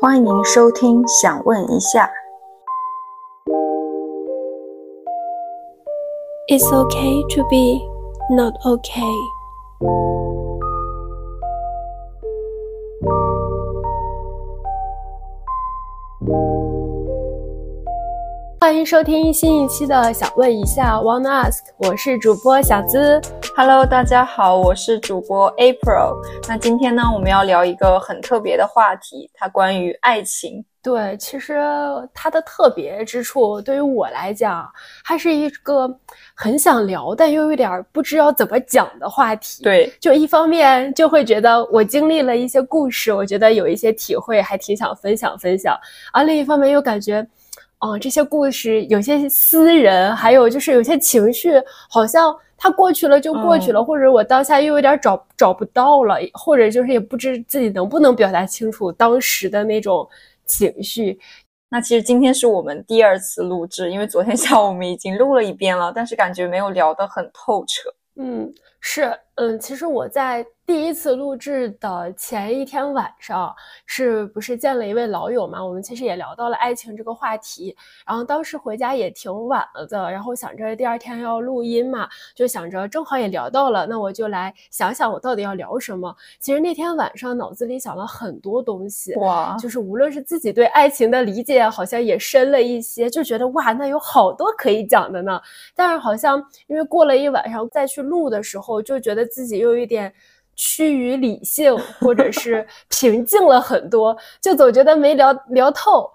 欢迎收听，想问一下。It's okay to be not okay. 欢迎收听新一期的《想问一下》，Wanna Ask，我是主播小资。Hello，大家好，我是主播 April。那今天呢，我们要聊一个很特别的话题，它关于爱情。对，其实它的特别之处，对于我来讲，它是一个很想聊，但又有点不知道怎么讲的话题。对，就一方面就会觉得我经历了一些故事，我觉得有一些体会，还挺想分享分享；而另一方面又感觉，哦、这些故事有些私人，还有就是有些情绪，好像它过去了就过去了，或者我当下又有点找找不到了，或者就是也不知自己能不能表达清楚当时的那种情绪。那其实今天是我们第二次录制，因为昨天 下午我们已经录了一遍了，但是感觉没有聊得很透彻。嗯，是，嗯，其实我在第一次录制的前一天晚上，是不是见了一位老友嘛？我们其实也聊到了爱情这个话题，然后当时回家也挺晚了的，然后想着第二天要录音嘛，就想着正好也聊到了，那我就来想想我到底要聊什么。其实那天晚上脑子里想了很多东西，哇，就是无论是自己对爱情的理解，好像也深了一些，就觉得哇，那有好多可以讲的呢。但是好像因为过了一晚上再去录的时候，就觉得自己又有一点趋于理性，或者是平静了很多，就总觉得没聊聊透。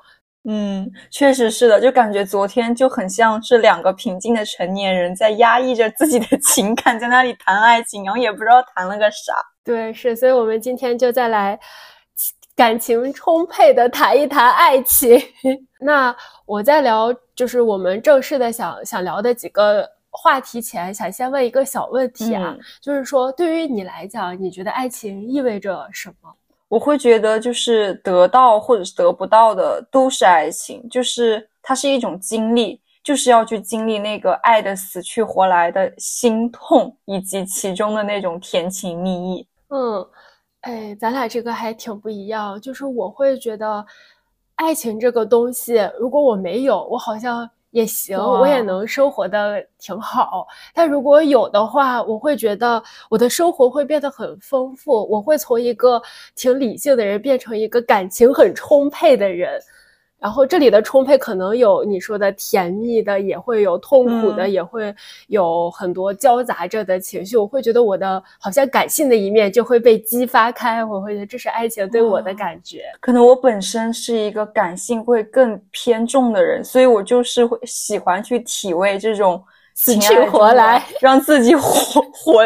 嗯，确实是的，就感觉昨天就很像是两个平静的成年人在压抑着自己的 情感，在那里谈爱情，然后也不知道谈了个啥。对，是，所以我们今天就再来感情充沛的谈一谈爱情。那我在聊就是我们正式的想想聊的几个话题前，想先问一个小问题啊，嗯就是说对于你来讲，你觉得爱情意味着什么？我会觉得，就是得到或者是得不到的都是爱情，就是它是一种经历，就是要去经历那个爱的死去活来的心痛，以及其中的那种甜情蜜意。嗯，哎，咱俩这个还挺不一样，就是我会觉得，爱情这个东西，如果我没有，我好像也行，我也能生活的挺好。但如果有的话，我会觉得我的生活会变得很丰富，我会从一个挺理性的人变成一个感情很充沛的人。然后这里的充沛可能有你说的甜蜜的，也会有痛苦的，嗯也会有很多交杂着的情绪。我会觉得我的好像感性的一面就会被激发开，我会觉得这是爱情对我的感觉。可能我本身是一个感性会更偏重的人，所以我就是会喜欢去体味这种死去活来，让自己活活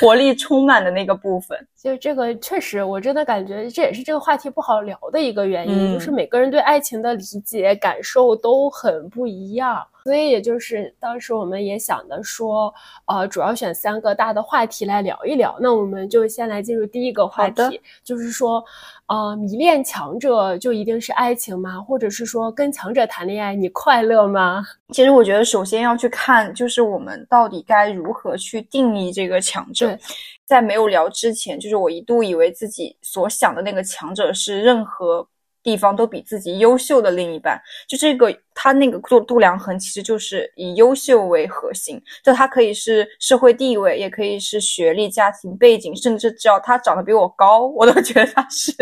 活力充满的那个部分。就这个确实，我真的感觉这也是这个话题不好聊的一个原因，就是嗯每个人对爱情的理解、感受都很不一样。所以也就是当时我们也想的说，呃，主要选三个大的话题来聊一聊。那我们就先来进入第一个话题，就是说，呃，迷恋强者就一定是爱情吗？或者是说跟强者谈恋爱你快乐吗？其实我觉得，首先要去看，就是我们到底该如何去定义这个强者。在没有聊之前，就是我一度以为自己所想的那个强者是任何地方都比自己优秀的另一半。就这个，他那个度度量衡其实就是以优秀为核心，就他可以是社会地位，也可以是学历、家庭背景，甚至只要他长得比我高，我都觉得他是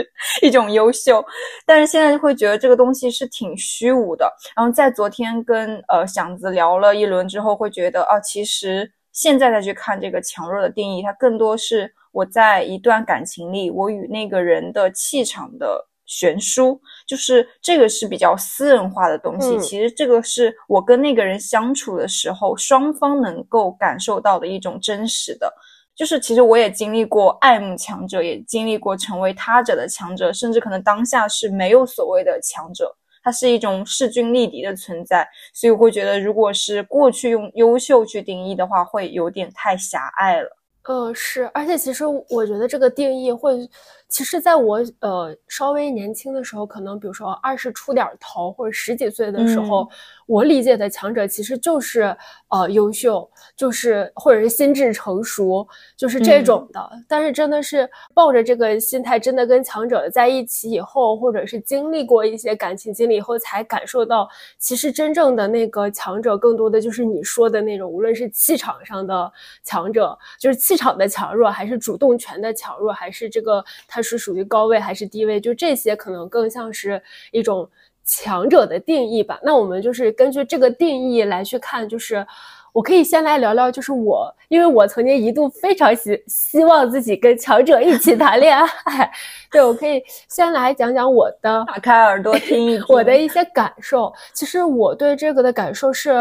一种优秀。但是现在就会觉得这个东西是挺虚无的。然后在昨天跟呃祥子聊了一轮之后，会觉得啊，其实现在再去看这个强弱的定义，它更多是我在一段感情里，我与那个人的气场的悬殊，就是这个是比较私人化的东西。嗯其实这个是我跟那个人相处的时候，双方能够感受到的一种真实的。就是其实我也经历过爱慕强者，也经历过成为他者的强者，甚至可能当下是没有所谓的强者，它是一种势均力敌的存在。所以我会觉得，如果是过去用优秀去定义的话，会有点太狭隘了。呃，是，而且其实我觉得这个定义会，其实在我呃稍微年轻的时候，可能比如说二十出点头或者十几岁的时候，我理解的强者其实就是呃优秀，就是或者是心智成熟，就是这种的。但是真的是抱着这个心态，真的跟强者在一起以后，或者是经历过一些感情经历以后，才感受到，其实真正的那个强者，更多的就是你说的那种，无论是气场上的强者，就是气场的强弱，还是主动权的强弱，还是这个他是属于高位还是低位，就这些可能更像是一种。强者的定义吧，那我们就是根据这个定义来去看，就是我可以先来聊聊，就是我，因为我曾经一度非常希希望自己跟强者一起谈恋爱，对我可以先来讲讲我的，打开耳朵听一听我的一些感受。其实我对这个的感受是。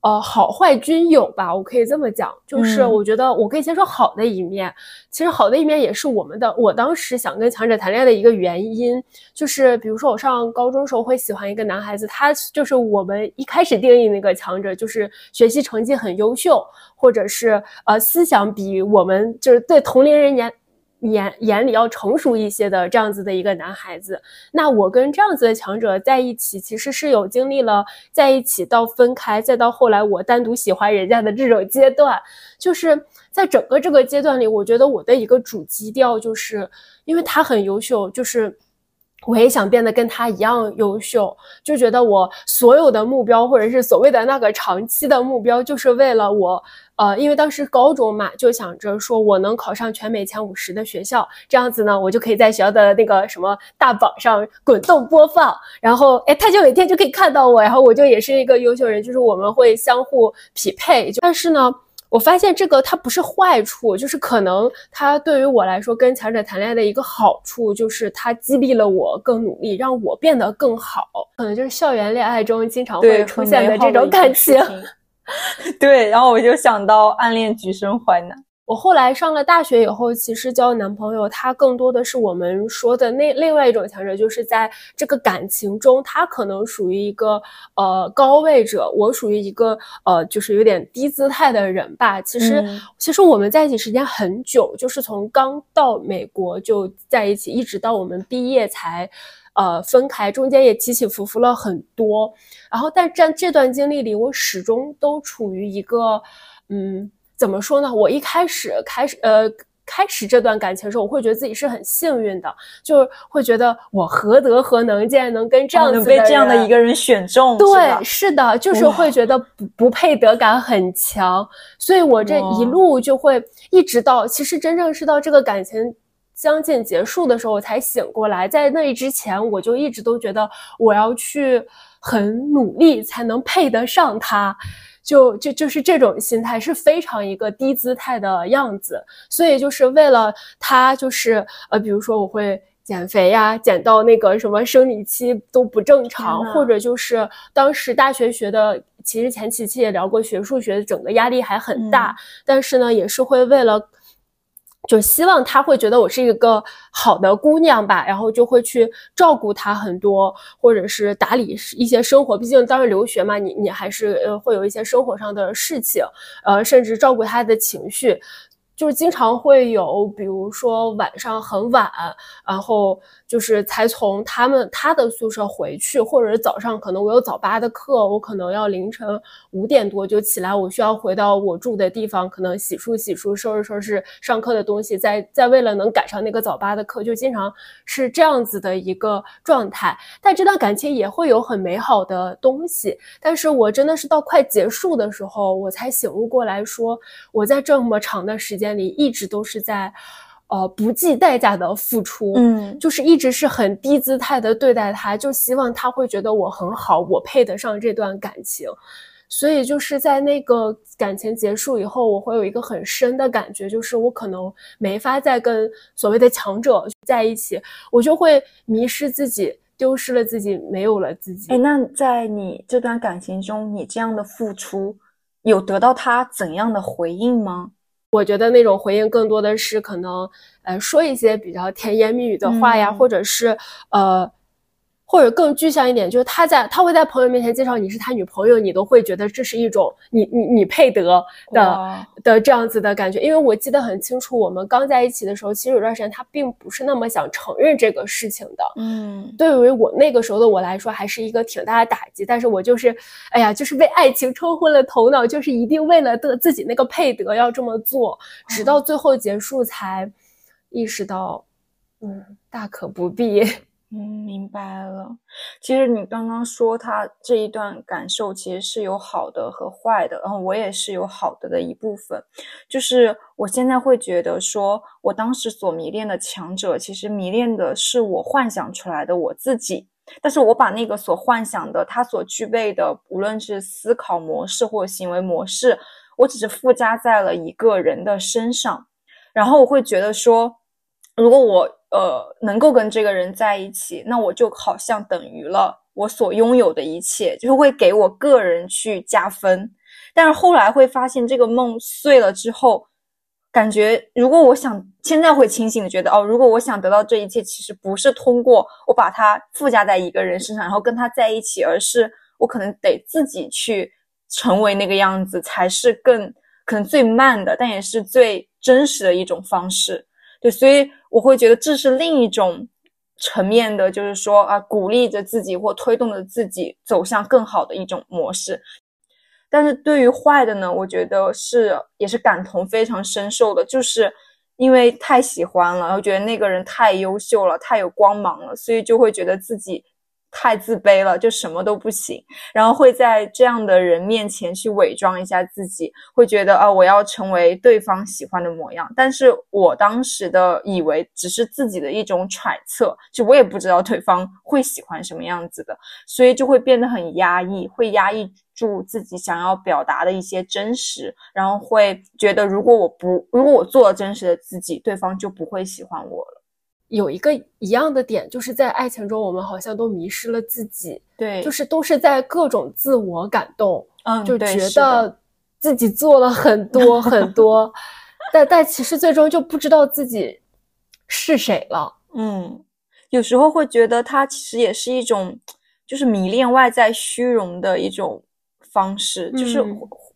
呃，好坏均有吧，我可以这么讲，就是我觉得我可以先说好的一面。其实好的一面也是我们的，我当时想跟强者谈恋爱的一个原因，就是比如说我上高中时候会喜欢一个男孩子，他就是我们一开始定义那个强者，就是学习成绩很优秀，或者是呃思想比我们就是对同龄人年。眼眼里要成熟一些的这样子的一个男孩子，那我跟这样子的强者在一起，其实是有经历了在一起到分开，再到后来我单独喜欢人家的这种阶段，就是在整个这个阶段里，我觉得我的一个主基调就是，因为他很优秀，就是我也想变得跟他一样优秀，就觉得我所有的目标或者是所谓的那个长期的目标，就是为了我。呃，因为当时高中嘛，就想着说我能考上全美前五十的学校，这样子呢，我就可以在学校的那个什么大榜上滚动播放，然后哎，他就每天就可以看到我，然后我就也是一个优秀人，就是我们会相互匹配。但是呢，我发现这个它不是坏处，就是可能它对于我来说，跟强者谈恋爱的一个好处就是它激励了我更努力，让我变得更好。可能就是校园恋爱中经常会出现的这种感情。对，然后我就想到暗恋橘生淮南。我后来上了大学以后，其实交男朋友，他更多的是我们说的那另外一种强者，就是在这个感情中，他可能属于一个呃高位者，我属于一个呃就是有点低姿态的人吧。其实其实我们在一起时间很久，就是从刚到美国就在一起，一直到我们毕业才。呃，分开中间也起起伏伏了很多，然后但在这段经历里，我始终都处于一个，嗯，怎么说呢？我一开始开始呃开始这段感情的时候，我会觉得自己是很幸运的，就是会觉得我何德何能，竟然能跟这样子被这样的一个人选中？对，是的，就是会觉得不不配得感很强，所以我这一路就会一直到，其实真正是到这个感情。将近结束的时候，我才醒过来。在那之前，我就一直都觉得我要去很努力才能配得上他，就就就是这种心态是非常一个低姿态的样子。所以就是为了他，就是呃，比如说我会减肥呀，减到那个什么生理期都不正常，或者就是当时大学学的，其实前几期也聊过，学数学整个压力还很大，但是呢，也是会为了。就希望他会觉得我是一个好的姑娘吧，然后就会去照顾他很多，或者是打理一些生活。毕竟当时留学嘛，你你还是呃会有一些生活上的事情，呃，甚至照顾他的情绪。就是经常会有，比如说晚上很晚，然后就是才从他们他的宿舍回去，或者是早上可能我有早八的课，我可能要凌晨五点多就起来，我需要回到我住的地方，可能洗漱洗漱，收拾收拾上课的东西，再再为了能赶上那个早八的课，就经常是这样子的一个状态。但这段感情也会有很美好的东西，但是我真的是到快结束的时候，我才醒悟过来说，我在这么长的时间。里一直都是在，呃，不计代价的付出，嗯，就是一直是很低姿态的对待他，就希望他会觉得我很好，我配得上这段感情。所以就是在那个感情结束以后，我会有一个很深的感觉，就是我可能没法再跟所谓的强者在一起，我就会迷失自己，丢失了自己，没有了自己。哎，那在你这段感情中，你这样的付出有得到他怎样的回应吗？我觉得那种回应更多的是可能，呃，说一些比较甜言蜜语的话呀，或者是呃，或者更具象一点，就是他在他会在朋友面前介绍你是他女朋友，你都会觉得这是一种你你你配得的的这样子的感觉。因为我记得很清楚，我们刚在一起的时候，其实有段时间他并不是那么想承认这个事情的。嗯，对于我那个时候的我来说，还是一个挺大的打击。但是我就是，哎呀，就是被爱情冲昏了头脑，就是一定为了得自己那个配得要这么做，直到 最后结束才意识到，嗯，大可不必。嗯，明白了。其实你刚刚说他这一段感受，其实是有好的和坏的。然后我也是有好的的一部分，就是我现在会觉得说，我当时所迷恋的强者，其实迷恋的是我幻想出来的我自己。但是我把那个所幻想的他所具备的，无论是思考模式或行为模式，我只是附加在了一个人的身上。然后我会觉得说，如果我。呃，能够跟这个人在一起，那我就好像等于了我所拥有的一切，就是会给我个人去加分。但是后来会发现，这个梦碎了之后，感觉如果我想现在会清醒的觉得，哦，如果我想得到这一切，其实不是通过我把它附加在一个人身上，然后跟他在一起，而是我可能得自己去成为那个样子，才是更可能最慢的，但也是最真实的一种方式。对，所以我会觉得这是另一种层面的，就是说啊，鼓励着自己或推动着自己走向更好的一种模式。但是对于坏的呢，我觉得是也是感同非常深受的，就是因为太喜欢了，然后觉得那个人太优秀了，太有光芒了，所以就会觉得自己。太自卑了，就什么都不行，然后会在这样的人面前去伪装一下自己，会觉得啊，我要成为对方喜欢的模样。但是我当时的以为只是自己的一种揣测，就我也不知道对方会喜欢什么样子的，所以就会变得很压抑，会压抑住自己想要表达的一些真实，然后会觉得如果我不，如果我做了真实的自己，对方就不会喜欢我了。有一个一样的点，就是在爱情中，我们好像都迷失了自己，对，就是都是在各种自我感动，嗯，就觉得自己做了很多很多，但但其实最终就不知道自己是谁了，嗯，有时候会觉得它其实也是一种，就是迷恋外在虚荣的一种方式，就是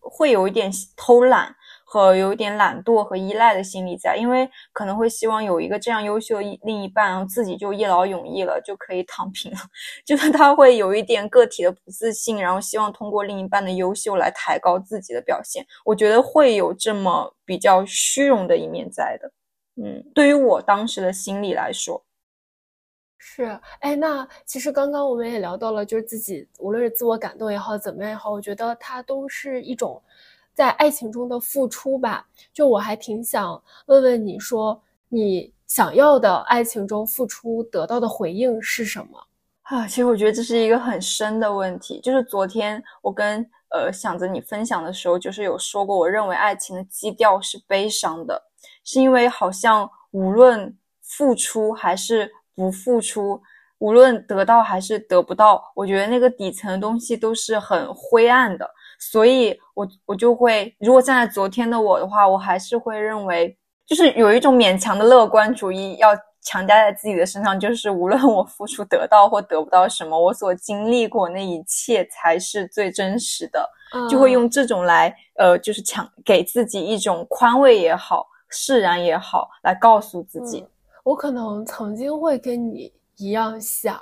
会有一点偷懒。和有一点懒惰和依赖的心理在，因为可能会希望有一个这样优秀的另一半，然后自己就一劳永逸了，就可以躺平了。就是他会有一点个体的不自信，然后希望通过另一半的优秀来抬高自己的表现。我觉得会有这么比较虚荣的一面在的。嗯，对于我当时的心理来说，是。哎，那其实刚刚我们也聊到了，就是自己无论是自我感动也好，怎么样也好，我觉得它都是一种。在爱情中的付出吧，就我还挺想问问你说，你想要的爱情中付出得到的回应是什么啊？其实我觉得这是一个很深的问题。就是昨天我跟呃想着你分享的时候，就是有说过，我认为爱情的基调是悲伤的，是因为好像无论付出还是不付出，无论得到还是得不到，我觉得那个底层的东西都是很灰暗的。所以，我我就会，如果站在昨天的我的话，我还是会认为，就是有一种勉强的乐观主义要强加在自己的身上，就是无论我付出得到或得不到什么，我所经历过那一切才是最真实的，就会用这种来，呃，就是强给自己一种宽慰也好，释然也好，来告诉自己，我可能曾经会跟你一样想。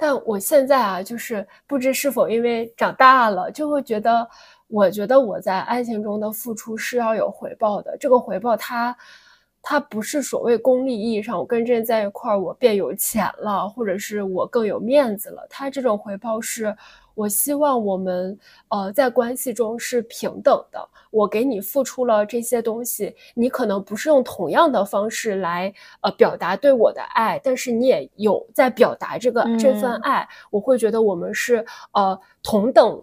但我现在啊，就是不知是否因为长大了，就会觉得，我觉得我在爱情中的付出是要有回报的。这个回报，它，它不是所谓功利意义上，我跟这人在一块儿，我变有钱了，或者是我更有面子了。他这种回报是。我希望我们呃在关系中是平等的。我给你付出了这些东西，你可能不是用同样的方式来呃表达对我的爱，但是你也有在表达这个这份爱。我会觉得我们是呃同等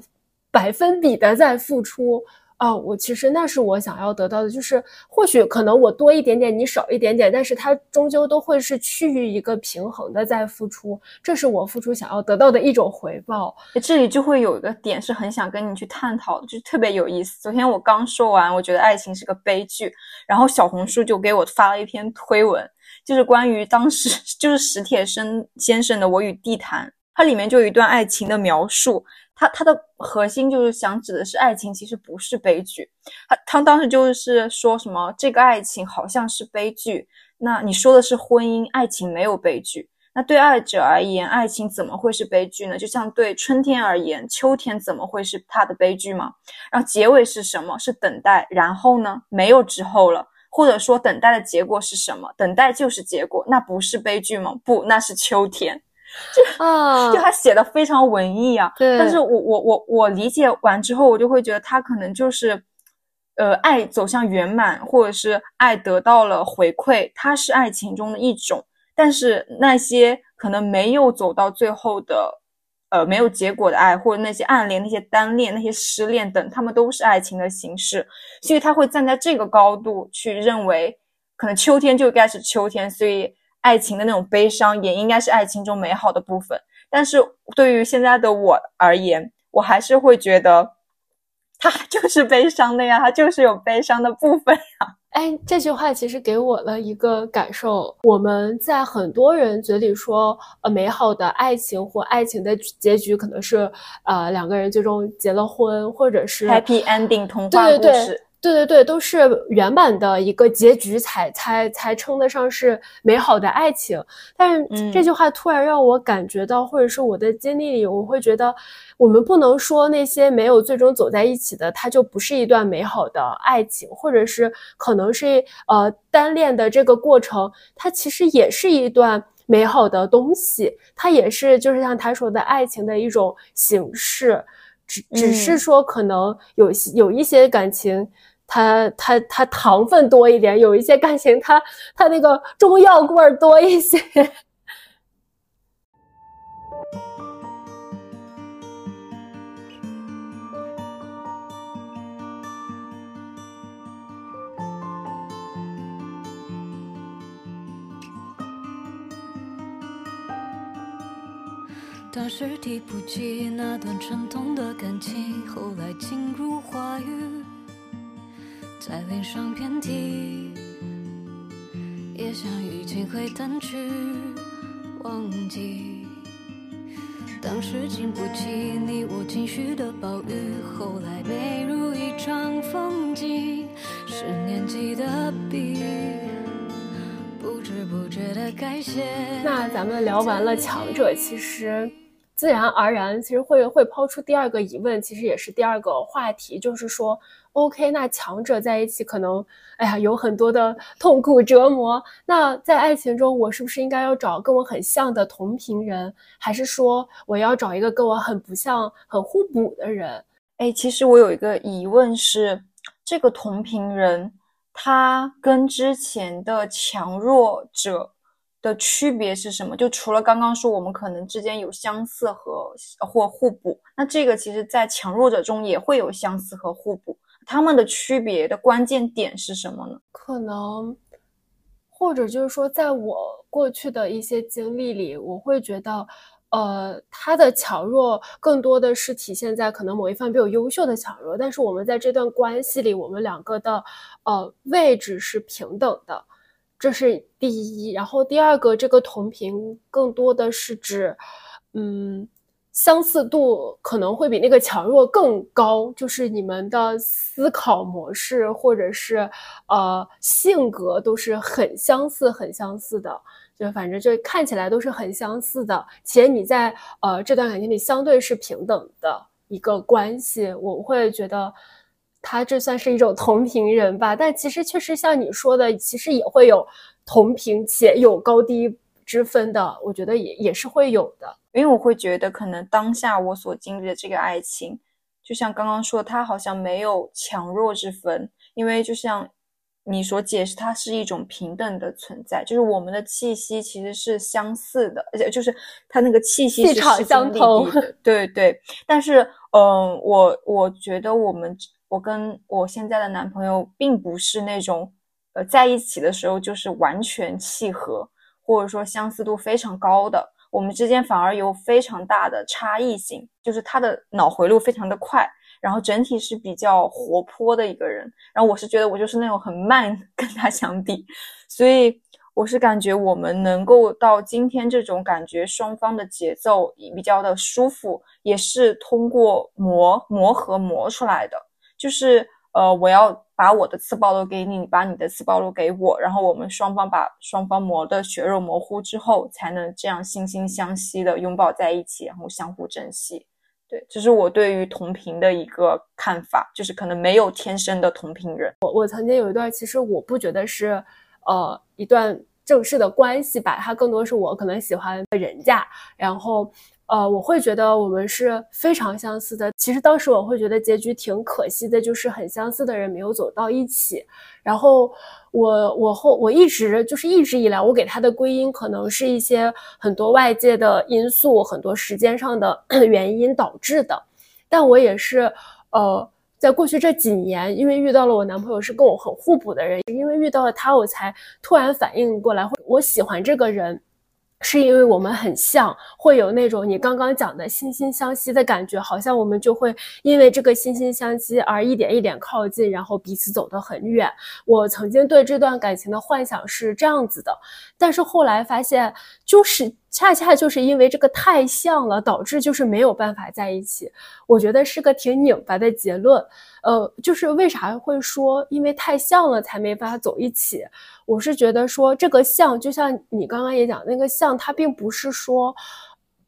百分比的在付出。哦，我其实那是我想要得到的，就是或许可能我多一点点，你少一点点，但是它终究都会是趋于一个平衡的在付出，这是我付出想要得到的一种回报。这里就会有一个点是很想跟你去探讨，就特别有意思。昨天我刚说完，我觉得爱情是个悲剧，然后小红书就给我发了一篇推文，就是关于当时 就是史铁生先生的《我与地坛》。它里面就有一段爱情的描述，它它的核心就是想指的是爱情其实不是悲剧。他他当时就是说什么这个爱情好像是悲剧，那你说的是婚姻，爱情没有悲剧。那对爱者而言，爱情怎么会是悲剧呢？就像对春天而言，秋天怎么会是它的悲剧吗？然后结尾是什么？是等待。然后呢？没有之后了。或者说，等待的结果是什么？等待就是结果，那不是悲剧吗？不，那是秋天。就啊，就他写的非常文艺啊。对。但是我我我我理解完之后，我就会觉得他可能就是，呃，爱走向圆满，或者是爱得到了回馈，它是爱情中的一种。但是那些可能没有走到最后的，呃，没有结果的爱，或者那些暗恋、那些单恋、那些失恋等，他们都是爱情的形式。所以他会站在这个高度去认为，可能秋天就该是秋天，所以爱情的那种悲伤也应该是爱情中美好的部分。但是对于现在的我而言，我还是会觉得，他 就是悲伤的呀，他就是有悲伤的部分呀。哎，这句话其实给我了一个感受。我们在很多人嘴里说，呃，美好的爱情或爱情的结局可能是，呃，两个人最终结了婚，或者是 happy ending 童话故事。对对对，都是圆满的一个结局才才才称得上是美好的爱情。但是这句话突然让我感觉到，或者是我的经历里，我会觉得，我们不能说那些没有最终走在一起的，它就不是一段美好的爱情，或者是可能是呃单恋的这个过程，它其实也是一段美好的东西，它也是就是像他说的爱情的一种形式，只只是说可能有有一些感情。它它它糖分多一点，有一些感情，它它那个中药味儿多一些。当时提不起那段沉痛的感情，后来进入话语。在脸上遍体，也想已经会淡去忘记。当时经不起你我情绪的暴雨，后来美如一场风景。是年纪的笔，不知不觉的改写。那咱们聊完了强者，其实自然而然，其实会会抛出第二个疑问，其实也是第二个话题，就是说。OK，那强者在一起可能，哎呀，有很多的痛苦折磨。那在爱情中，我是不是应该要找跟我很像的同频人，还是说我要找一个跟我很不像、很互补的人？哎，其实我有一个疑问是，这个同频人他跟之前的强弱者的区别是什么？就除了刚刚说我们可能之间有相似和或互补，那这个其实在强弱者中也会有相似和互补。他们的区别的关键点是什么呢？可能，或者就是说，在我过去的一些经历里，我会觉得，呃，他的强弱更多的是体现在可能某一方比我优秀的强弱，但是我们在这段关系里，我们两个的呃位置是平等的，这是第一。然后第二个，这个同频更多的是指，嗯。相似度可能会比那个强弱更高，就是你们的思考模式或者是呃性格都是很相似、很相似的，就反正就看起来都是很相似的。且你在呃这段感情里相对是平等的一个关系，我会觉得他这算是一种同频人吧。但其实确实像你说的，其实也会有同频且有高低之分的，我觉得也也是会有的。因为我会觉得，可能当下我所经历的这个爱情，就像刚刚说，他好像没有强弱之分。因为就像你所解释，它是一种平等的存在，就是我们的气息其实是相似的，而且就是它那个气息是场相同。对对。但是，嗯，我我觉得我们我跟我现在的男朋友并不是那种，呃，在一起的时候就是完全契合，或者说相似度非常高的。我们之间反而有非常大的差异性，就是他的脑回路非常的快，然后整体是比较活泼的一个人，然后我是觉得我就是那种很慢，跟他相比，所以我是感觉我们能够到今天这种感觉，双方的节奏比较的舒服，也是通过磨磨合磨出来的。就是呃，我要把我的次暴露给你，你把你的次暴露给我，然后我们双方把双方磨的血肉模糊之后，才能这样惺惺相惜的拥抱在一起，然后相互珍惜。对，这是我对于同频的一个看法，就是可能没有天生的同频人。我我曾经有一段，其实我不觉得是。呃，一段正式的关系吧，它更多是我可能喜欢人家，然后，呃，我会觉得我们是非常相似的。其实当时我会觉得结局挺可惜的，就是很相似的人没有走到一起。然后我我后我一直就是一直以来，我给他的归因可能是一些很多外界的因素，很多时间上的 原因导致的。但我也是，呃。在过去这几年，因为遇到了我男朋友是跟我很互补的人，因为遇到了他，我才突然反应过来，我喜欢这个人。是因为我们很像，会有那种你刚刚讲的惺惺相惜的感觉，好像我们就会因为这个惺惺相惜而一点一点靠近，然后彼此走得很远。我曾经对这段感情的幻想是这样子的，但是后来发现，就是恰恰就是因为这个太像了，导致就是没有办法在一起。我觉得是个挺拧巴的结论。呃，就是为啥会说因为太像了才没法走一起？我是觉得说这个像，就像你刚刚也讲那个像，它并不是说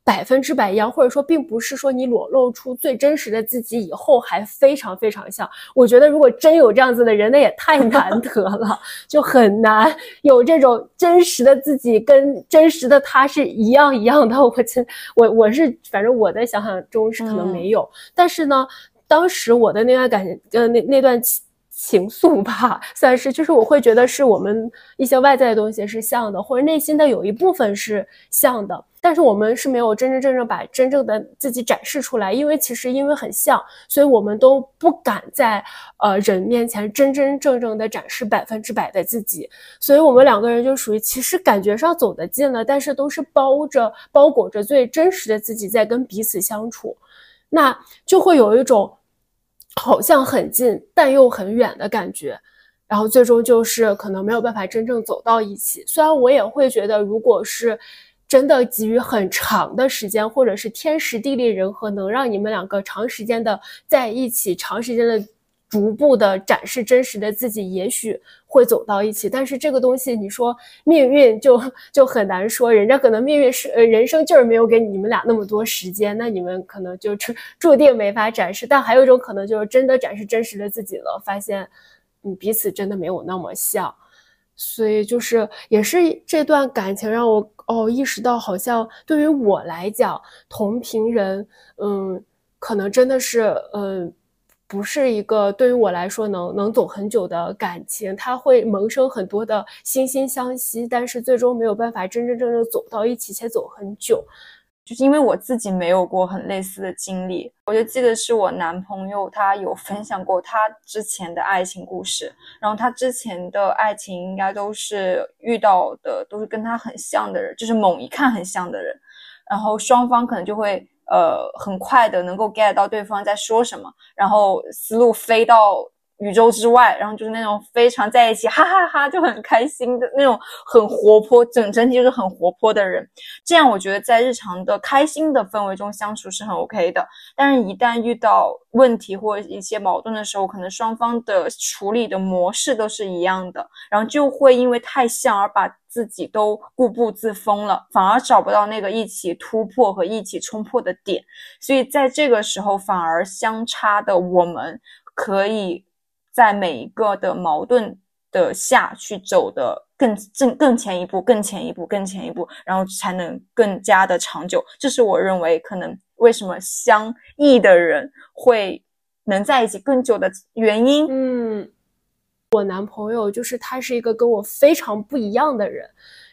百分之百一样，或者说并不是说你裸露出最真实的自己以后还非常非常像。我觉得如果真有这样子的人，那也太难 得了，就很难有这种真实的自己跟真实的他是一样一样的。我真我我是反正我的想象中是可能没有，但是呢。当时我的那段感情，呃，那那段情愫吧，算是就是我会觉得是我们一些外在的东西是像的，或者内心的有一部分是像的，但是我们是没有真真正正把真正的自己展示出来，因为其实因为很像，所以我们都不敢在呃人面前真真正正的展示百分之百的自己，所以我们两个人就属于其实感觉上走得近了，但是都是包着包裹着最真实的自己在跟彼此相处，那就会有一种。好像很近，但又很远的感觉，然后最终就是可能没有办法真正走到一起。虽然我也会觉得，如果是真的给予很长的时间，或者是天时地利人和，能让你们两个长时间的在一起，长时间的。逐步的展示真实的自己，也许会走到一起。但是这个东西，你说命运就就很难说。人家可能命运是呃人生就是没有给你们俩那么多时间，那你们可能就注注定没法展示。但还有一种可能，就是真的展示真实的自己了，发现嗯彼此真的没有那么像。所以就是也是这段感情让我哦意识到，好像对于我来讲，同频人嗯可能真的是嗯。不是一个对于我来说能能走很久的感情，它会萌生很多的惺惺相惜，但是最终没有办法真真正正走到一起且走很久，就是因为我自己没有过很类似的经历。我就记得是我男朋友他有分享过他之前的爱情故事，然后他之前的爱情应该都是遇到的都是跟他很像的人，就是猛一看很像的人，然后双方可能就会。呃，很快的能够 get 到对方在说什么，然后思路飞到宇宙之外，然后就是那种非常在一起，哈哈哈，就很开心的那种，很活泼，整整体就是很活泼的人。这样我觉得在日常的开心的氛围中相处是很 OK 的。但是，一旦遇到问题或一些矛盾的时候，可能双方的处理的模式都是一样的，然后就会因为太像而把。自己都固步自封了，反而找不到那个一起突破和一起冲破的点，所以在这个时候，反而相差的我们，可以在每一个的矛盾的下去走的更正更前一步，更前一步，更前一步，然后才能更加的长久。这是我认为可能为什么相异的人会能在一起更久的原因。嗯。我男朋友就是他是一个跟我非常不一样的人，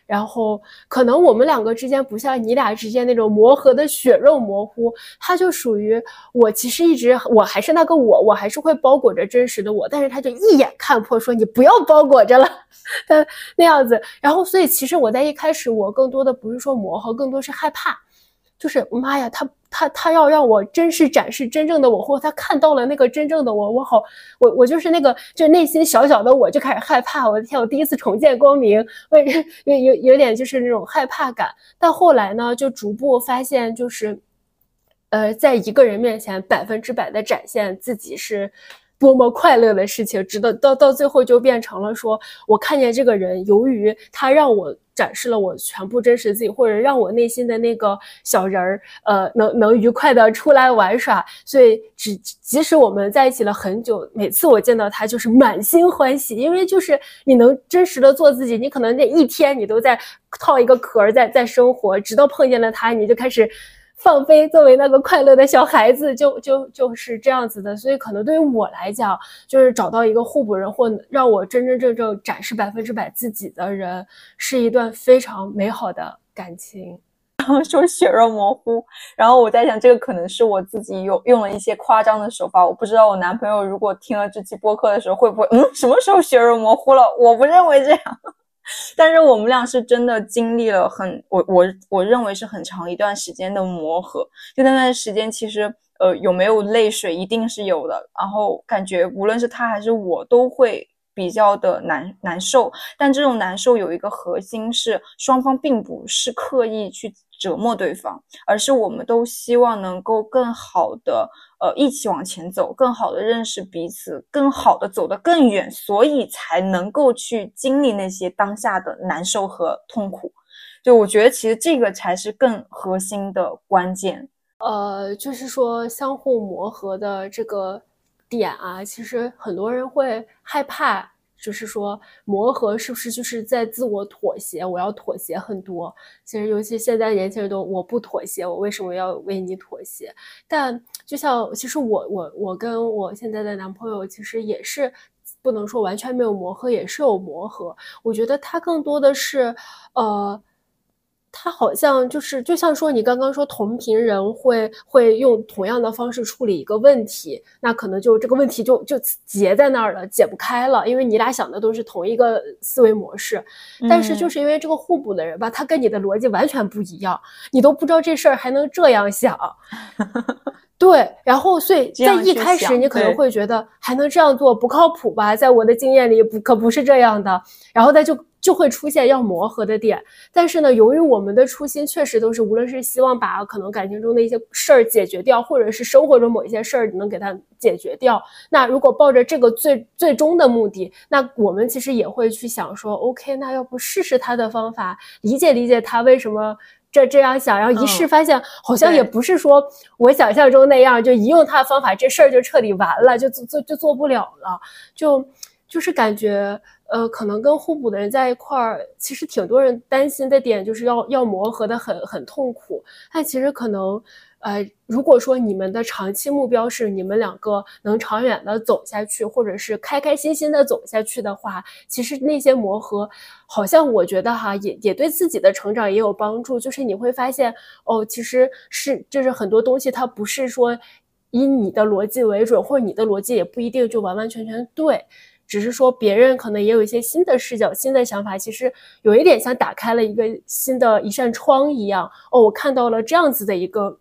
然后可能我们两个之间不像你俩之间那种磨合的血肉模糊，他就属于我其实一直我还是那个我，我还是会包裹着真实的我，但是他就一眼看破，说你不要包裹着了，他 那样子，然后所以其实我在一开始我更多的不是说磨合，更多是害怕。就是妈呀，他他他要让我真实展示真正的我，或他看到了那个真正的我，我好，我我就是那个，就内心小小的我就开始害怕。我的天，我第一次重见光明，为有有有点就是那种害怕感。但后来呢，就逐步发现，就是呃，在一个人面前百分之百的展现自己是。多么快乐的事情，直到到到最后就变成了说，我看见这个人，由于他让我展示了我全部真实自己，或者让我内心的那个小人儿，呃，能能愉快的出来玩耍，所以只即使我们在一起了很久，每次我见到他就是满心欢喜，因为就是你能真实的做自己，你可能那一天你都在套一个壳儿在在生活，直到碰见了他，你就开始。放飞，作为那个快乐的小孩子，就就就是这样子的。所以，可能对于我来讲，就是找到一个互补人，或让我真真正正展示百分之百自己的人，是一段非常美好的感情。然后说血肉模糊，然后我在想，这个可能是我自己有用了一些夸张的手法。我不知道我男朋友如果听了这期播客的时候，会不会嗯，什么时候血肉模糊了？我不认为这样。但是我们俩是真的经历了很我我我认为是很长一段时间的磨合，就那段时间其实呃有没有泪水一定是有的，然后感觉无论是他还是我都会比较的难难受，但这种难受有一个核心是双方并不是刻意去折磨对方，而是我们都希望能够更好的。呃，一起往前走，更好的认识彼此，更好的走得更远，所以才能够去经历那些当下的难受和痛苦。就我觉得，其实这个才是更核心的关键。呃，就是说相互磨合的这个点啊，其实很多人会害怕。就是说，磨合是不是就是在自我妥协？我要妥协很多。其实，尤其现在年轻人都，我不妥协，我为什么要为你妥协？但就像，其实我我我跟我现在的男朋友，其实也是不能说完全没有磨合，也是有磨合。我觉得他更多的是，呃。他好像就是，就像说你刚刚说同频人会会用同样的方式处理一个问题，那可能就这个问题就就结在那儿了，解不开了，因为你俩想的都是同一个思维模式。但是就是因为这个互补的人吧，他跟你的逻辑完全不一样，你都不知道这事儿还能这样想。对，然后所以在一开始你可能会觉得还能这样做不靠谱吧，在我的经验里不可不是这样的，然后他就。就会出现要磨合的点，但是呢，由于我们的初心确实都是，无论是希望把可能感情中的一些事儿解决掉，或者是生活中某一些事儿能给它解决掉。那如果抱着这个最最终的目的，那我们其实也会去想说，OK，那要不试试他的方法，理解理解他为什么这这样想，然后一试发现好像也不是说我想象中那样，就一用他的方法，这事儿就彻底完了，就做做就做不了了，就就是感觉。呃，可能跟互补的人在一块儿，其实挺多人担心的点就是要要磨合的很很痛苦。但其实可能，呃，如果说你们的长期目标是你们两个能长远的走下去，或者是开开心心的走下去的话，其实那些磨合，好像我觉得哈，也也对自己的成长也有帮助。就是你会发现，哦，其实是就是很多东西它不是说以你的逻辑为准，或者你的逻辑也不一定就完完全全对。只是说别人可能也有一些新的视角、新的想法，其实有一点像打开了一个新的一扇窗一样。哦，我看到了这样子的一个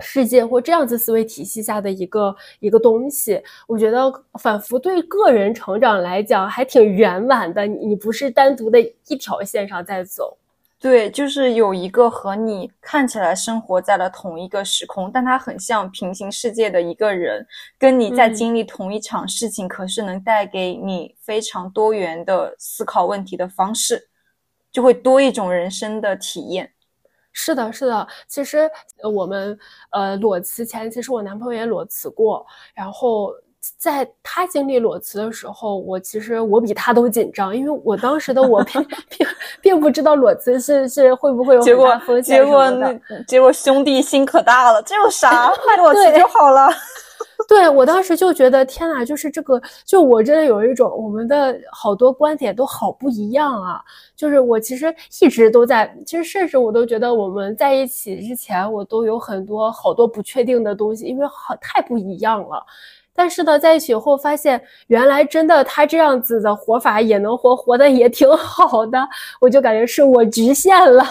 世界，或这样子思维体系下的一个一个东西。我觉得仿佛对个人成长来讲还挺圆满的。你不是单独的一条线上在走。对，就是有一个和你看起来生活在了同一个时空，但他很像平行世界的一个人，跟你在经历同一场事情，可是能带给你非常多元的思考问题的方式，就会多一种人生的体验。是的，是的。其实我们呃裸辞前，其实我男朋友也裸辞过，然后。在他经历裸辞的时候，我其实我比他都紧张，因为我当时的我并 并并不知道裸辞是是会不会有结果风险结果那结果兄弟心可大了，这有啥？裸辞就好了。对我当时就觉得天哪，就是这个，就我真的有一种我们的好多观点都好不一样啊。就是我其实一直都在，其实甚至我都觉得我们在一起之前，我都有很多好多不确定的东西，因为好太不一样了。但是呢，在一起后发现，原来真的他这样子的活法也能活，活的也挺好的，我就感觉是我局限了。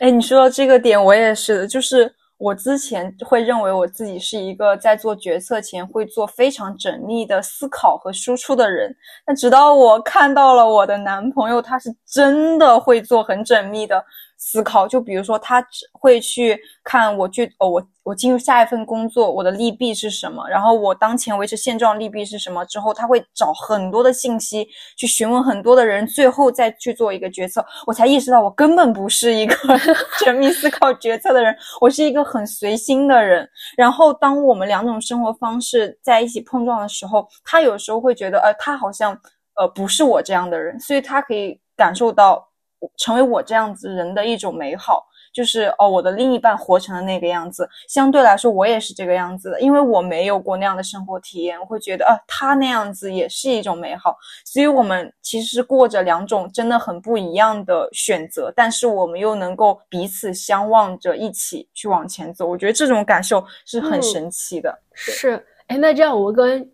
哎，你说到这个点，我也是的，就是我之前会认为我自己是一个在做决策前会做非常缜密的思考和输出的人，但直到我看到了我的男朋友，他是真的会做很缜密的。思考，就比如说，他只会去看我去哦，我我进入下一份工作，我的利弊是什么？然后我当前维持现状利弊是什么？之后他会找很多的信息，去询问很多的人，最后再去做一个决策。我才意识到，我根本不是一个 缜密思考决策的人，我是一个很随心的人。然后，当我们两种生活方式在一起碰撞的时候，他有时候会觉得，呃，他好像呃不是我这样的人，所以他可以感受到。成为我这样子人的一种美好，就是哦，我的另一半活成了那个样子。相对来说，我也是这个样子的，因为我没有过那样的生活体验，我会觉得啊，他那样子也是一种美好。所以，我们其实过着两种真的很不一样的选择，但是我们又能够彼此相望着一起去往前走。我觉得这种感受是很神奇的。是，哎，那这样我跟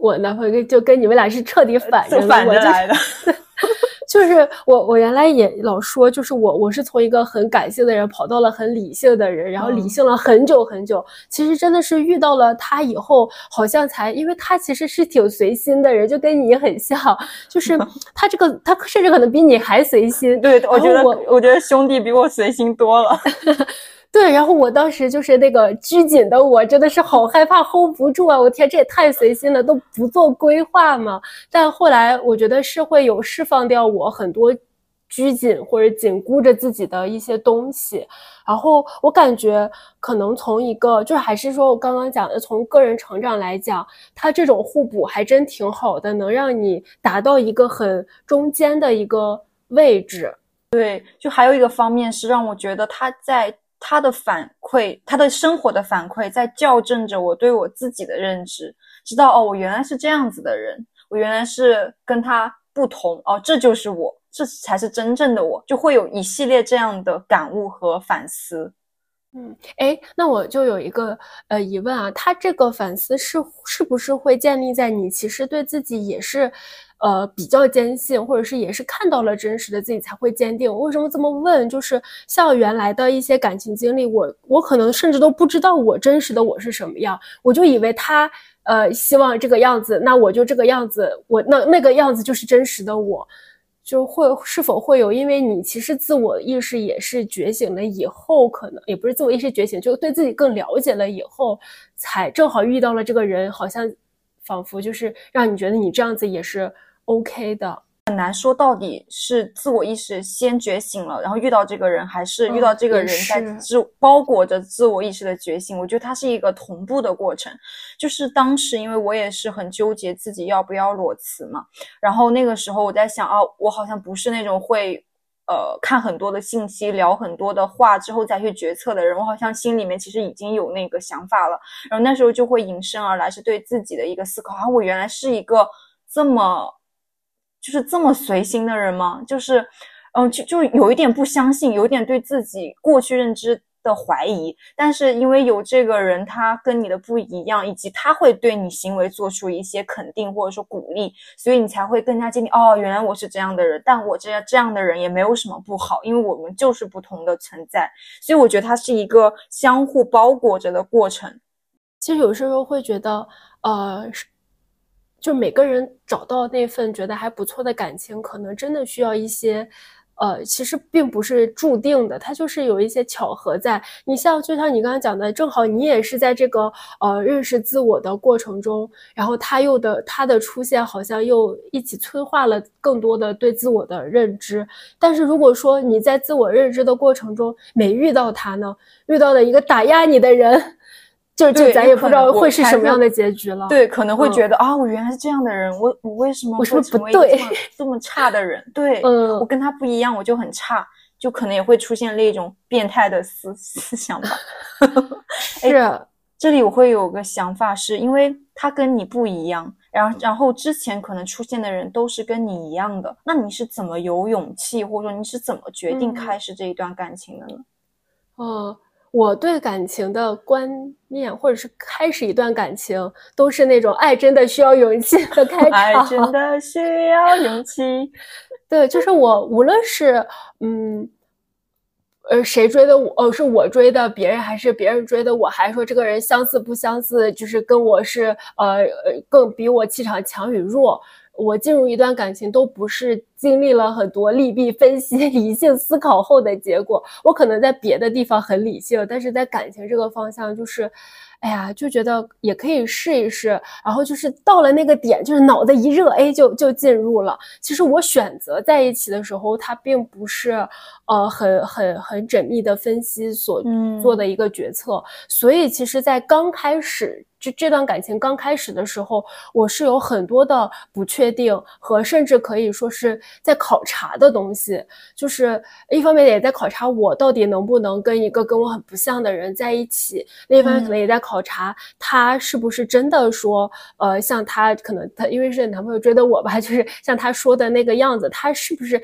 我男朋友就跟你们俩是彻底反着反着来的。就是我，我原来也老说，就是我，我是从一个很感性的人跑到了很理性的人，然后理性了很久很久。其实真的是遇到了他以后，好像才，因为他其实是挺随心的人，就跟你很像，就是 他这个，他甚至可能比你还随心。对，我觉得我，我觉得兄弟比我随心多了。对，然后我当时就是那个拘谨的我，真的是好害怕 hold 不住啊！我天，这也太随心了，都不做规划嘛。但后来我觉得是会有释放掉我很多拘谨或者紧箍着自己的一些东西。然后我感觉可能从一个就是还是说我刚刚讲的，从个人成长来讲，它这种互补还真挺好的，能让你达到一个很中间的一个位置。对，就还有一个方面是让我觉得他在。他的反馈，他的生活的反馈，在校正着我对我自己的认知，知道哦，我原来是这样子的人，我原来是跟他不同哦，这就是我，这才是真正的我，就会有一系列这样的感悟和反思。嗯，哎，那我就有一个呃疑问啊，他这个反思是是不是会建立在你其实对自己也是？呃，比较坚信，或者是也是看到了真实的自己才会坚定。为什么这么问？就是像原来的一些感情经历，我我可能甚至都不知道我真实的我是什么样，我就以为他呃希望这个样子，那我就这个样子，我那那个样子就是真实的我，就会是否会有？因为你其实自我意识也是觉醒了以后，可能也不是自我意识觉醒，就对自己更了解了以后，才正好遇到了这个人，好像仿佛就是让你觉得你这样子也是。OK 的，很难说到底是自我意识先觉醒了，然后遇到这个人，还是遇到这个人在自包裹着自我意识的觉醒。我觉得它是一个同步的过程。就是当时，因为我也是很纠结自己要不要裸辞嘛，然后那个时候我在想，啊，我好像不是那种会呃看很多的信息、聊很多的话之后再去决策的人。我好像心里面其实已经有那个想法了，然后那时候就会引申而来，是对自己的一个思考。啊，我原来是一个这么。就是这么随心的人吗？就是，嗯，就就有一点不相信，有点对自己过去认知的怀疑。但是因为有这个人，他跟你的不一样，以及他会对你行为做出一些肯定或者说鼓励，所以你才会更加坚定。哦，原来我是这样的人，但我这样这样的人也没有什么不好，因为我们就是不同的存在。所以我觉得它是一个相互包裹着的过程。其实有时候会觉得，呃。就每个人找到那份觉得还不错的感情，可能真的需要一些，呃，其实并不是注定的，它就是有一些巧合在。你像，就像你刚才讲的，正好你也是在这个呃认识自我的过程中，然后他又的他的出现，好像又一起催化了更多的对自我的认知。但是如果说你在自我认知的过程中没遇到他呢，遇到了一个打压你的人。就就咱也不知道会是什么样的结局了。对，可能会觉得啊，我原来是这样的人，我我为什么会成为这么这么差的人？对，嗯，我跟他不一样，我就很差，就可能也会出现那种变态的思思想吧。是，这里我会有个想法，是因为他跟你不一样，然后然后之前可能出现的人都是跟你一样的，那你是怎么有勇气，或者说你是怎么决定开始这一段感情的呢？哦。我对感情的观念，或者是开始一段感情，都是那种爱真的需要勇气的开 场。爱真的需要勇气。对，就是我无论是嗯，呃，谁追的我？哦，是我追的别人，还是别人追的我？还是说这个人相似不相似？就是跟我是呃呃更比我气场强与弱？我进入一段感情都不是经历了很多利弊分析、理性思考后的结果。我可能在别的地方很理性，但是在感情这个方向，就是。哎呀，就觉得也可以试一试，然后就是到了那个点，就是脑子一热，哎，就就进入了。其实我选择在一起的时候，它并不是呃很很很缜密的分析所做的一个决策，所以其实，在刚开始。这这段感情刚开始的时候，我是有很多的不确定和甚至可以说是在考察的东西，就是一方面也在考察我到底能不能跟一个跟我很不像的人在一起，另一方面可能也在考察他是不是真的说，呃，像他可能他因为是男朋友追的我吧，就是像他说的那个样子，他是不是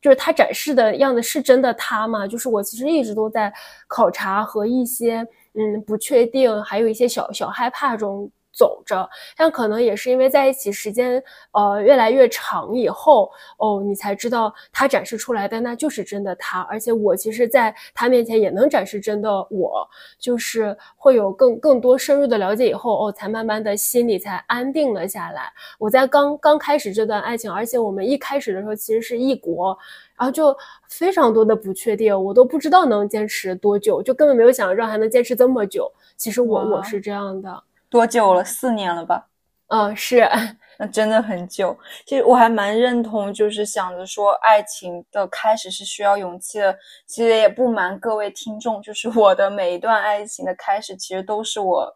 就是他展示的样子是真的他吗？就是我其实一直都在考察和一些。嗯，不确定，还有一些小小害怕中走着，但可能也是因为在一起时间呃越来越长以后，哦，你才知道他展示出来的那就是真的他，而且我其实在他面前也能展示真的我，就是会有更更多深入的了解以后，哦，才慢慢的心里才安定了下来。我在刚刚开始这段爱情，而且我们一开始的时候其实是异国。然后就非常多的不确定，我都不知道能坚持多久，就根本没有想到还能坚持这么久。其实我我是这样的，多久了？四年了吧？嗯，是，那真的很久。其实我还蛮认同，就是想着说爱情的开始是需要勇气的。其实也不瞒各位听众，就是我的每一段爱情的开始，其实都是我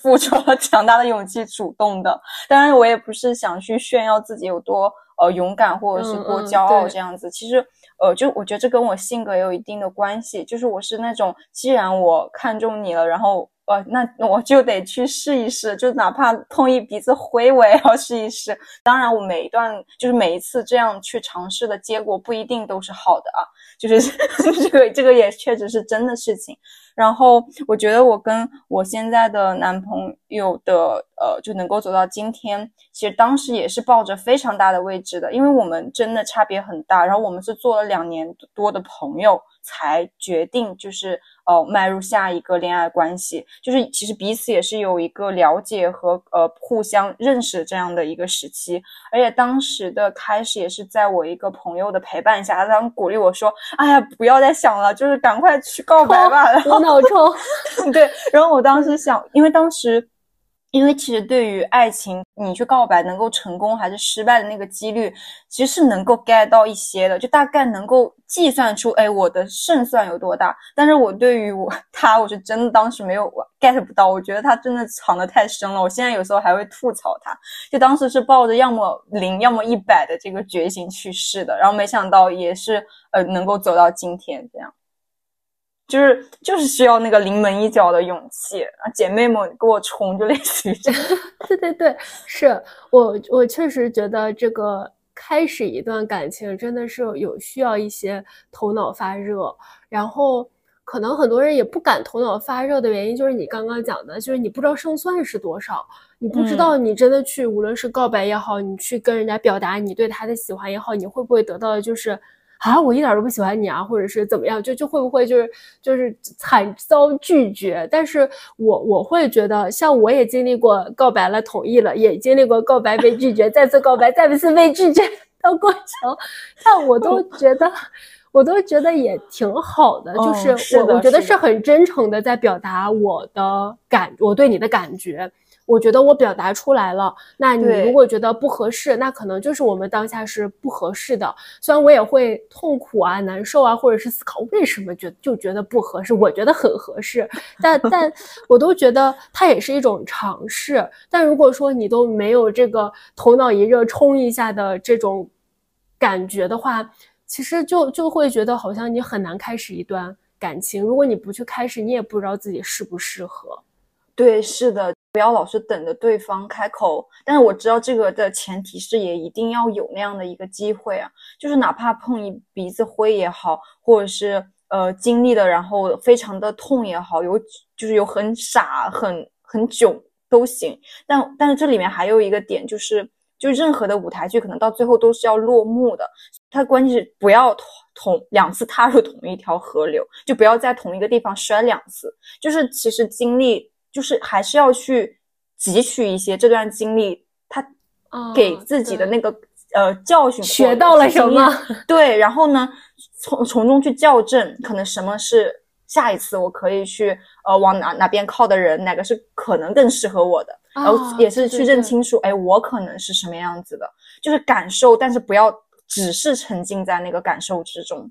付出了强大的勇气主动的。当然，我也不是想去炫耀自己有多。呃，勇敢或者是多骄傲这样子，其实，呃，就我觉得这跟我性格也有一定的关系。就是我是那种，既然我看中你了，然后，哦，那我就得去试一试，就哪怕碰一鼻子灰，我也要试一试。当然，我每一段就是每一次这样去尝试的结果不一定都是好的啊，就是 这个这个也确实是真的事情。然后我觉得我跟我现在的男朋友的呃就能够走到今天，其实当时也是抱着非常大的位置的，因为我们真的差别很大。然后我们是做了两年多的朋友，才决定就是。呃，迈入下一个恋爱关系，就是其实彼此也是有一个了解和呃互相认识这样的一个时期，而且当时的开始也是在我一个朋友的陪伴下，他鼓励我说：“哎呀，不要再想了，就是赶快去告白吧。” 无脑冲，对。然后我当时想，因为当时。因为其实对于爱情，你去告白能够成功还是失败的那个几率，其实是能够 get 到一些的，就大概能够计算出，哎，我的胜算有多大。但是我对于我他，我是真的当时没有 get 不到，我觉得他真的藏得太深了。我现在有时候还会吐槽他，就当时是抱着要么零要么一百的这个决心去试的，然后没想到也是呃能够走到今天这样。就是就是需要那个临门一脚的勇气啊！姐妹们给我冲，就类似于这样。对对对，是我我确实觉得这个开始一段感情真的是有需要一些头脑发热，然后可能很多人也不敢头脑发热的原因就是你刚刚讲的，就是你不知道胜算是多少，你不知道你真的去无论是告白也好，你去跟人家表达你对他的喜欢也好，你会不会得到的就是。啊，我一点都不喜欢你啊，或者是怎么样，就就会不会就是就是惨遭拒绝？但是我我会觉得，像我也经历过告白了同意了，也经历过告白被拒绝，再次告白再次被拒绝的过程，但我都 觉得，我都觉得也挺好的，就是我我觉得是很真诚的在表达我的感，我对你的感觉。我觉得我表达出来了，那你如果觉得不合适，那可能就是我们当下是不合适的。虽然我也会痛苦啊、难受啊，或者是思考为什么觉就觉得不合适，我觉得很合适，但但我都觉得它也是一种尝试。但如果说你都没有这个头脑一热冲一下的这种感觉的话，其实就就会觉得好像你很难开始一段感情。如果你不去开始，你也不知道自己适不适合。对，是的。不要老是等着对方开口，但是我知道这个的前提是也一定要有那样的一个机会啊，就是哪怕碰一鼻子灰也好，或者是呃经历的然后非常的痛也好，有就是有很傻很很囧都行，但但是这里面还有一个点就是就任何的舞台剧可能到最后都是要落幕的。它关键是不要同同两次踏入同一条河流，就不要在同一个地方摔两次。就是其实经历，就是还是要去汲取一些这段经历，他给自己的那个呃教训，学到了什么？对，然后呢，从从中去校正，可能什么是下一次我可以去呃往哪哪边靠的人，哪个是可能更适合我的，然后也是去认清楚，哎，我可能是什么样子的，就是感受，但是不要。只是沉浸在那个感受之中，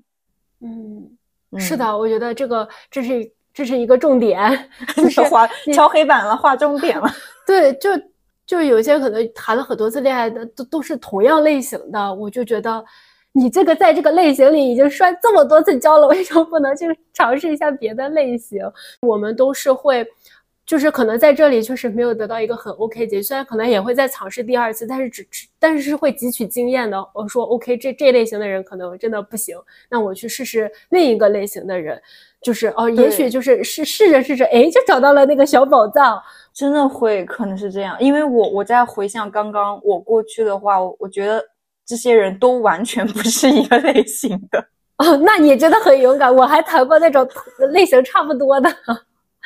嗯，是的，我觉得这个这是这是一个重点，就是画敲黑板了，画重点了。对，就就有些可能谈了很多次恋爱的，都都是同样类型的，我就觉得你这个在这个类型里已经摔这么多次跤了，为什么不能去尝试一下别的类型？我们都是会。就是可能在这里确实没有得到一个很 OK 结局，虽然可能也会再尝试第二次，但是只只但是是会汲取经验的。我说 OK，这这类型的人可能真的不行，那我去试试另一个类型的人，就是哦，也许就是试试着试着，哎，就找到了那个小宝藏。真的会可能是这样，因为我我在回想刚刚我过去的话，我我觉得这些人都完全不是一个类型的。哦，那你真的很勇敢，我还谈过那种类型差不多的。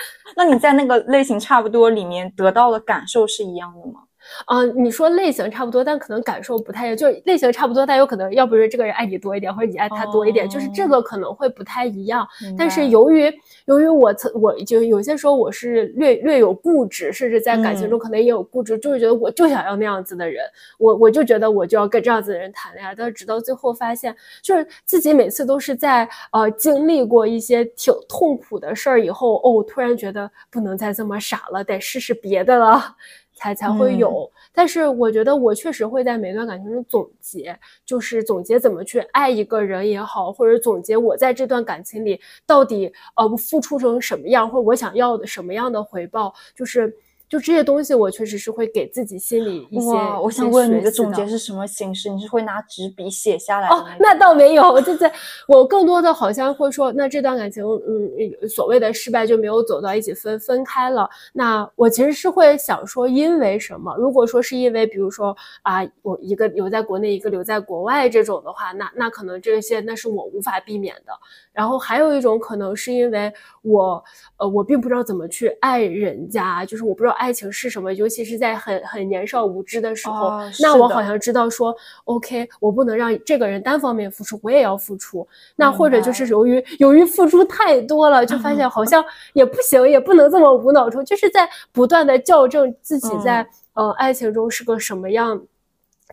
那你在那个类型差不多里面得到的感受是一样的吗？啊，你说类型差不多，但可能感受不太一样。就类型差不多，但有可能要不是这个人爱你多一点，或者你爱他多一点，就是这个可能会不太一样。但是由于由于我曾我就有些时候我是略略有固执，甚至在感情中可能也有固执，就是觉得我就想要那样子的人，我我就觉得我就要跟这样子的人谈恋爱。但直到最后发现，就是自己每次都是在呃经历过一些挺痛苦的事儿以后，哦，突然觉得不能再这么傻了，得试试别的了。才才会有，但是我觉得我确实会在每段感情中总结，就是总结怎么去爱一个人也好，或者总结我在这段感情里到底呃付出成什么样，或者我想要的什么样的回报，就是。就这些东西，我确实是会给自己心里一些。哇，我想问你的总结是什么形式？你是会拿纸笔写下来？哦，那倒没有，就在我更多的好像会说，那这段感情，嗯，所谓的失败就没有走到一起，分分开了。那我其实是会想说，因为什么？如果说是因为，比如说啊，我一个留在国内，一个留在国外这种的话，那那可能这些那是我无法避免的。然后还有一种可能是因为我，呃，我并不知道怎么去爱人家，就是我不知道。爱情是什么？尤其是在很很年少无知的时候，那我好像知道说，OK，我不能让这个人单方面付出，我也要付出。那或者就是由于由于付出太多了，就发现好像 也不行，也不能这么无脑冲，就是在不断的校正自己在呃爱情中是个什么样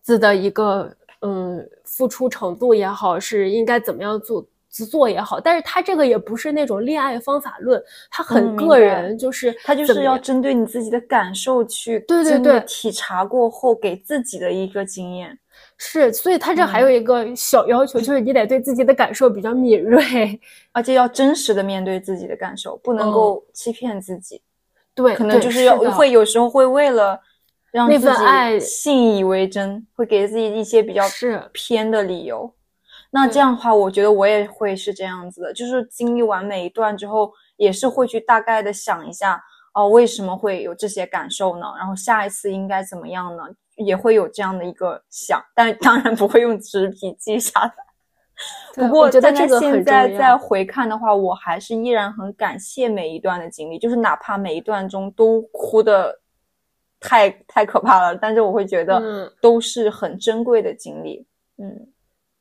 子的一个嗯付出程度也好，是应该怎么样做。做也好，但是他这个也不是那种恋爱方法论，他很个人，就是他就是要针对你自己的感受去，对对对，体察过后给自己的一个经验是，所以他这还有一个小要求，就是你得对自己的感受比较敏锐，而且要真实的面对自己的感受，不能够欺骗自己。对，可能就是要会有时候会为了让那份爱信以为真，会给自己一些比较是偏的理由。那这样的话，我觉得我也会是这样子的，就是经历完每一段之后，也是会去大概的想一下，哦，为什么会有这些感受呢？然后下一次应该怎么样呢？也会有这样的一个想，但当然不会用纸笔记下来。不过，觉得这个现在再回看的话，我还是依然很感谢每一段的经历，就是哪怕每一段中都哭的太太可怕了，但是我会觉得都是很珍贵的经历。嗯。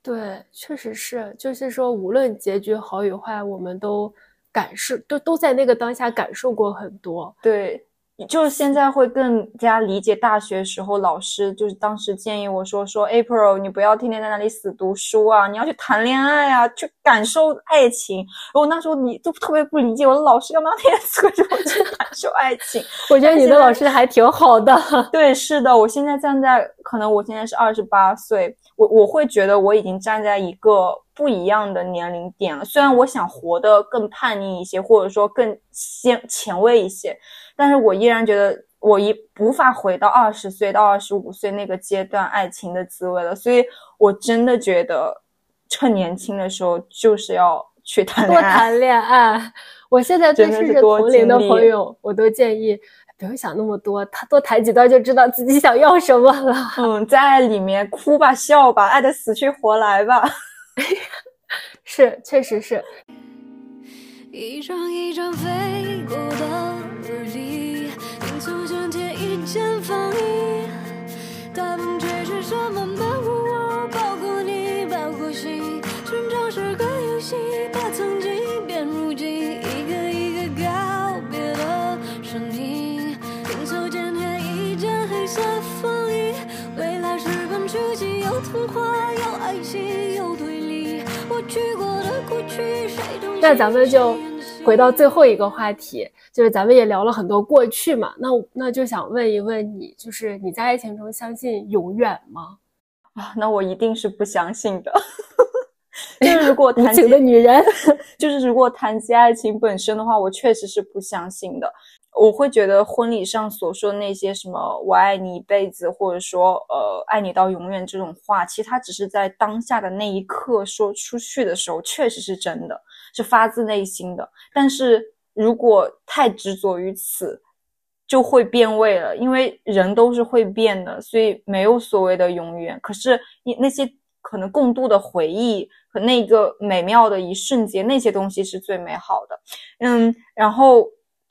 对，确实是，就是说，无论结局好与坏，我们都感受，都都在那个当下感受过很多。对。就是现在会更加理解大学时候老师就是当时建议我说说 April 你不要天天在那里死读书啊，你要去谈恋爱啊，去感受爱情。然后那时候你就特别不理解我的老师，干嘛天天催着我去感受爱情？我觉得你的老师还挺好的。对，是的，我现在站在可能我现在是二十八岁，我我会觉得我已经站在一个不一样的年龄点了。虽然我想活得更叛逆一些，或者说更先前卫一些。但是我依然觉得我一无法回到二十岁到二十五岁那个阶段爱情的滋味了，所以我真的觉得趁年轻的时候就是要去谈恋爱。多谈恋爱。我现在对甚至同龄的朋友，我都建议，不用想那么多，他多谈几段就知道自己想要什么了。嗯，在爱里面哭吧，笑吧，爱的死去活来吧。是，确实是。一张一张飞过的日历，拼凑成贴一件风衣。大风吹是什么包裹你，包裹心。寻找是个游戏，把曾经色风雨。未来是本书籍，有童话，有爱情，有推理。我去过的过去，谁都那咱们就回到最后一个话题，就是咱们也聊了很多过去嘛，那那就想问一问你，就是你在爱情中相信永远吗？啊，那我一定是不相信的。就是如果谈及情的女人，就是如果谈及爱情本身的话，我确实是不相信的。我会觉得婚礼上所说那些什么“我爱你一辈子”或者说“呃爱你到永远”这种话，其实它只是在当下的那一刻说出去的时候，确实是真的，是发自内心的。但是如果太执着于此，就会变味了，因为人都是会变的，所以没有所谓的永远。可是那些可能共度的回忆和那个美妙的一瞬间，那些东西是最美好的。嗯，然后，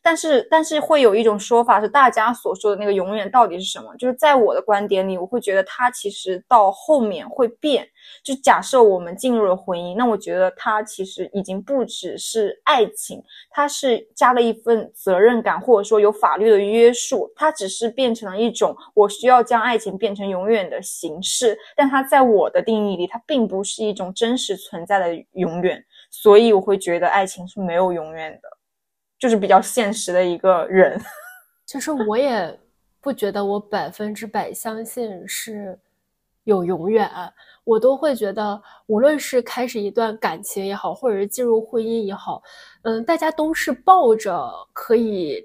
但是但是会有一种说法是，大家所说的那个永远到底是什么？就是在我的观点里，我会觉得它其实到后面会变。就假设我们进入了婚姻，那我觉得它其实已经不只是爱情，它是加了一份责任感，或者说有法律的约束。它只是变成了一种我需要将爱情变成永远的形式，但它在我的定义里，它并不是一种真实存在的永远。所以我会觉得爱情是没有永远的，就是比较现实的一个人。其 实我也不觉得我百分之百相信是有永远，我都会觉得，无论是开始一段感情也好，或者是进入婚姻也好，嗯，大家都是抱着可以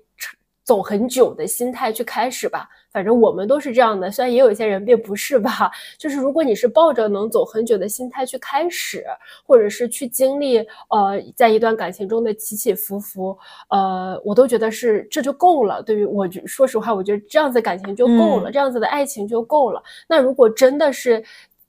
走很久的心态去开始吧。反正我们都是这样的，虽然也有一些人并不是吧。就是如果你是抱着能走很久的心态去开始，或者是去经历，呃，在一段感情中的起起伏伏，呃，我都觉得是这就够了。对于我，说实话，我觉得这样子感情就够了，嗯这样子的爱情就够了。那如果真的是，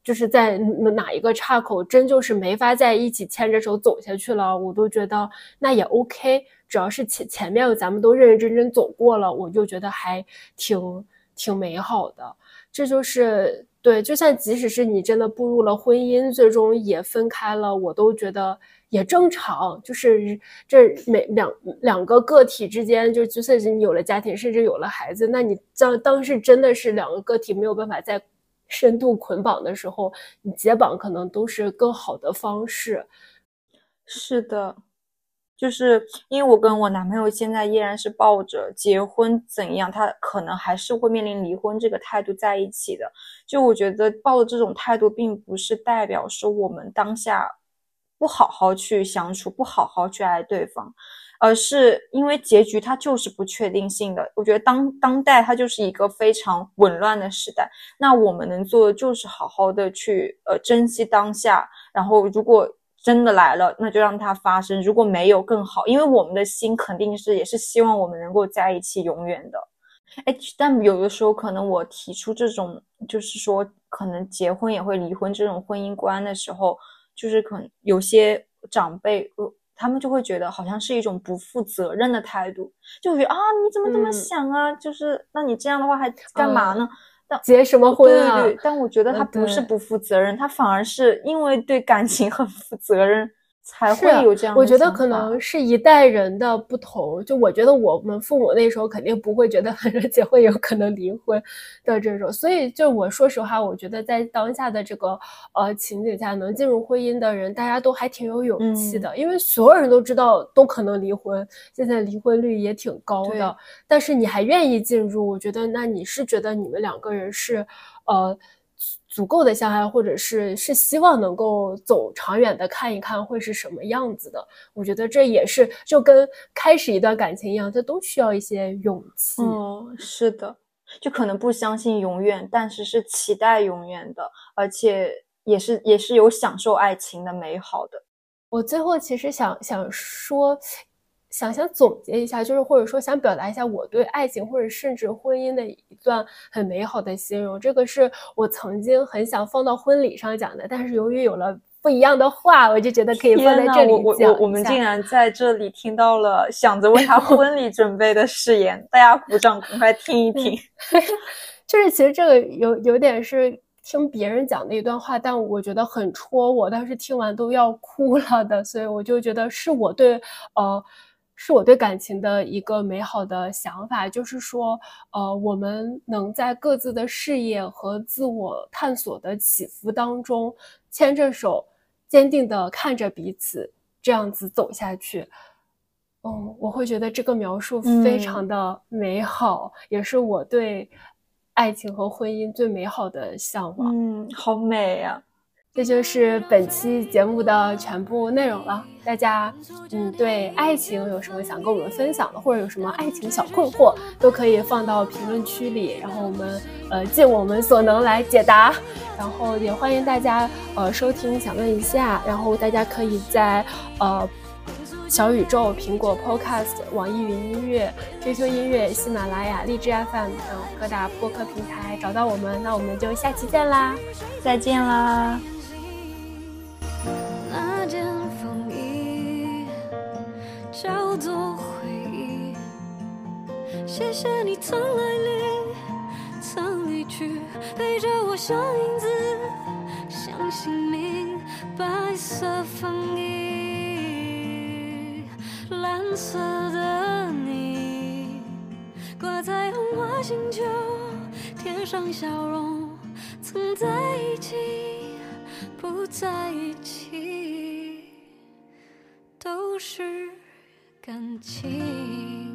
就是在哪一个岔口，真就是没法在一起牵着手走下去了，我都觉得那也 OK。只要是前前面咱们都认认真真走过了，我就觉得还挺挺美好的。这就是对，就算即使是你真的步入了婚姻，最终也分开了，我都觉得也正常。就是这每两两个个体之间，就就算是你有了家庭，甚至有了孩子，那你当当时真的是两个个体没有办法再深度捆绑的时候，你解绑可能都是更好的方式。是的，就是因为我跟我男朋友现在依然是抱着结婚怎样，他可能还是会面临离婚这个态度在一起的。就我觉得抱着这种态度，并不是代表说我们当下不好好去相处，不好好去爱对方，而是因为结局它就是不确定性的。我觉得当当代它就是一个非常紊乱的时代，那我们能做的就是好好的去呃珍惜当下，然后如果真的来了，那就让它发生；如果没有更好，因为我们的心肯定是也是希望我们能够在一起永远的。哎，但有的时候可能我提出这种，就是说可能结婚也会离婚这种婚姻观的时候，就是可能有些长辈，他们就会觉得好像是一种不负责任的态度，就觉得啊，你怎么这么嗯想啊？就是那你这样的话还干嘛呢？结什么婚啊？对对，但我觉得他不是不负责任，他反而是因为对感情很负责任，才会有这样的我觉得可能是一代人的不同。就我觉得我们父母那时候肯定不会觉得结婚有可能离婚的这种，所以就我说实话，我觉得在当下的这个呃情景下，能进入婚姻的人，大家都还挺有勇气嗯的，因为所有人都知道都可能离婚，现在离婚率也挺高的，但是你还愿意进入，我觉得那你是觉得你们两个人是呃。足够的相爱，或者是是希望能够走长远的看一看会是什么样子的。我觉得这也是就跟开始一段感情一样，这都需要一些勇气。嗯，是的，就可能不相信永远，但是是期待永远的，而且也是也是有享受爱情的美好的。我最后其实想想说，想想总结一下，就是或者说想表达一下我对爱情或者甚至婚姻的一段很美好的形容。这个是我曾经很想放到婚礼上讲的，但是由于有了不一样的话，我就觉得可以放在这里讲。我我我们竟然在这里听到了想着 为他婚礼准备的誓言，大家鼓掌，赶快听一听。就是其实这个有有点是听别人讲的一段话，但我觉得很戳我，当时听完都要哭了的，所以我就觉得是我对呃。是我对感情的一个美好的想法，就是说，呃，我们能在各自的事业和自我探索的起伏当中，牵着手，坚定的看着彼此，这样子走下去。嗯，我会觉得这个描述非常的美好，也是我对爱情和婚姻最美好的向往。嗯，好美呀。这就是本期节目的全部内容了。大家，嗯，对爱情有什么想跟我们分享的，或者有什么爱情小困惑，都可以放到评论区里，然后我们呃尽我们所能来解答。然后也欢迎大家呃收听，想问一下。然后大家可以在呃小宇宙、苹果 Podcast、网易云音乐、QQ 音乐、喜马拉雅、荔枝 FM 等各大播客平台找到我们。那我们就下期见啦，再见啦。叫做回忆谢谢你曾来临，曾离去，陪着我像影子，像姓名。白色风衣，蓝色的你，挂在红花星球，天上笑容。曾在一起，不在一起，都是感情。